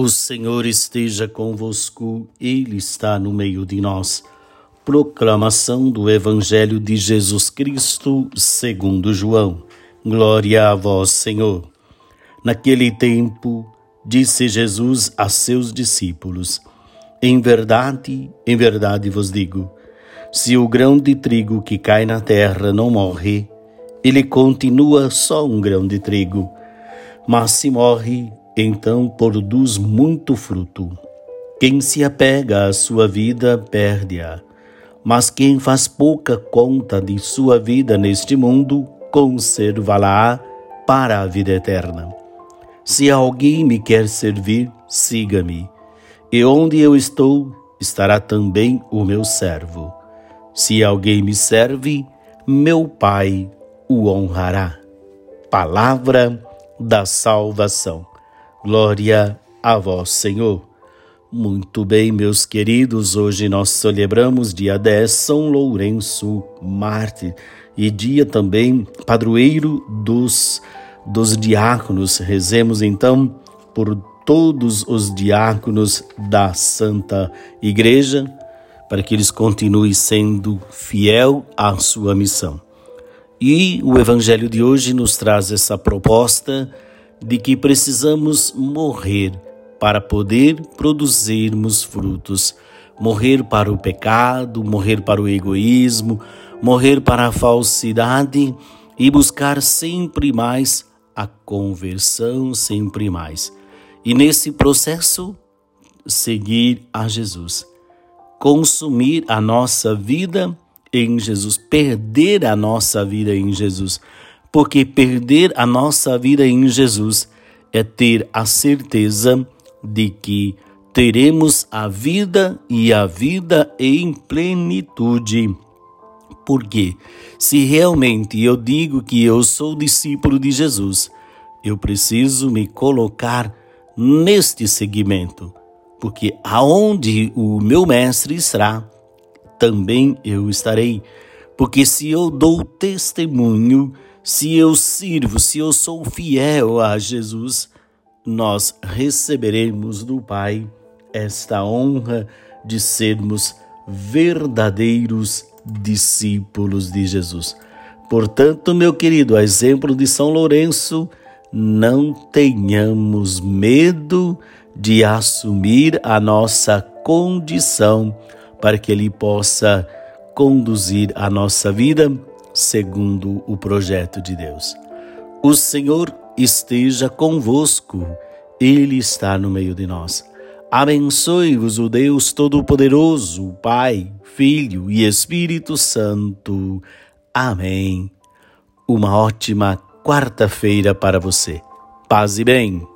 O Senhor esteja convosco, Ele está no meio de nós. Proclamação do Evangelho de Jesus Cristo, segundo João. Glória a vós, Senhor. Naquele tempo, disse Jesus a seus discípulos: Em verdade, em verdade vos digo, se o grão de trigo que cai na terra não morre, ele continua só um grão de trigo. Mas se morre, então produz muito fruto. Quem se apega à sua vida perde-a, mas quem faz pouca conta de sua vida neste mundo conserva-la para a vida eterna. Se alguém me quer servir, siga-me, e onde eu estou, estará também o meu servo. Se alguém me serve, meu Pai o honrará. Palavra da salvação. Glória a vós, Senhor. Muito bem, meus queridos, hoje nós celebramos dia 10 São Lourenço Mártir e dia também padroeiro dos, dos diáconos. Rezemos então por todos os diáconos da Santa Igreja para que eles continuem sendo fiel à sua missão. E o evangelho de hoje nos traz essa proposta de que precisamos morrer para poder produzirmos frutos. Morrer para o pecado, morrer para o egoísmo, morrer para a falsidade e buscar sempre mais a conversão, sempre mais. E nesse processo, seguir a Jesus. Consumir a nossa vida em Jesus, perder a nossa vida em Jesus porque perder a nossa vida em Jesus é ter a certeza de que teremos a vida e a vida em plenitude. Porque se realmente eu digo que eu sou discípulo de Jesus, eu preciso me colocar neste segmento, porque aonde o meu mestre estará, também eu estarei. Porque se eu dou testemunho se eu sirvo, se eu sou fiel a Jesus, nós receberemos do Pai esta honra de sermos verdadeiros discípulos de Jesus. Portanto, meu querido, a exemplo de São Lourenço, não tenhamos medo de assumir a nossa condição para que Ele possa conduzir a nossa vida segundo o projeto de Deus. O Senhor esteja convosco, Ele está no meio de nós. Abençoe-vos o Deus Todo-Poderoso, Pai, Filho e Espírito Santo. Amém. Uma ótima quarta-feira para você. Paz e bem.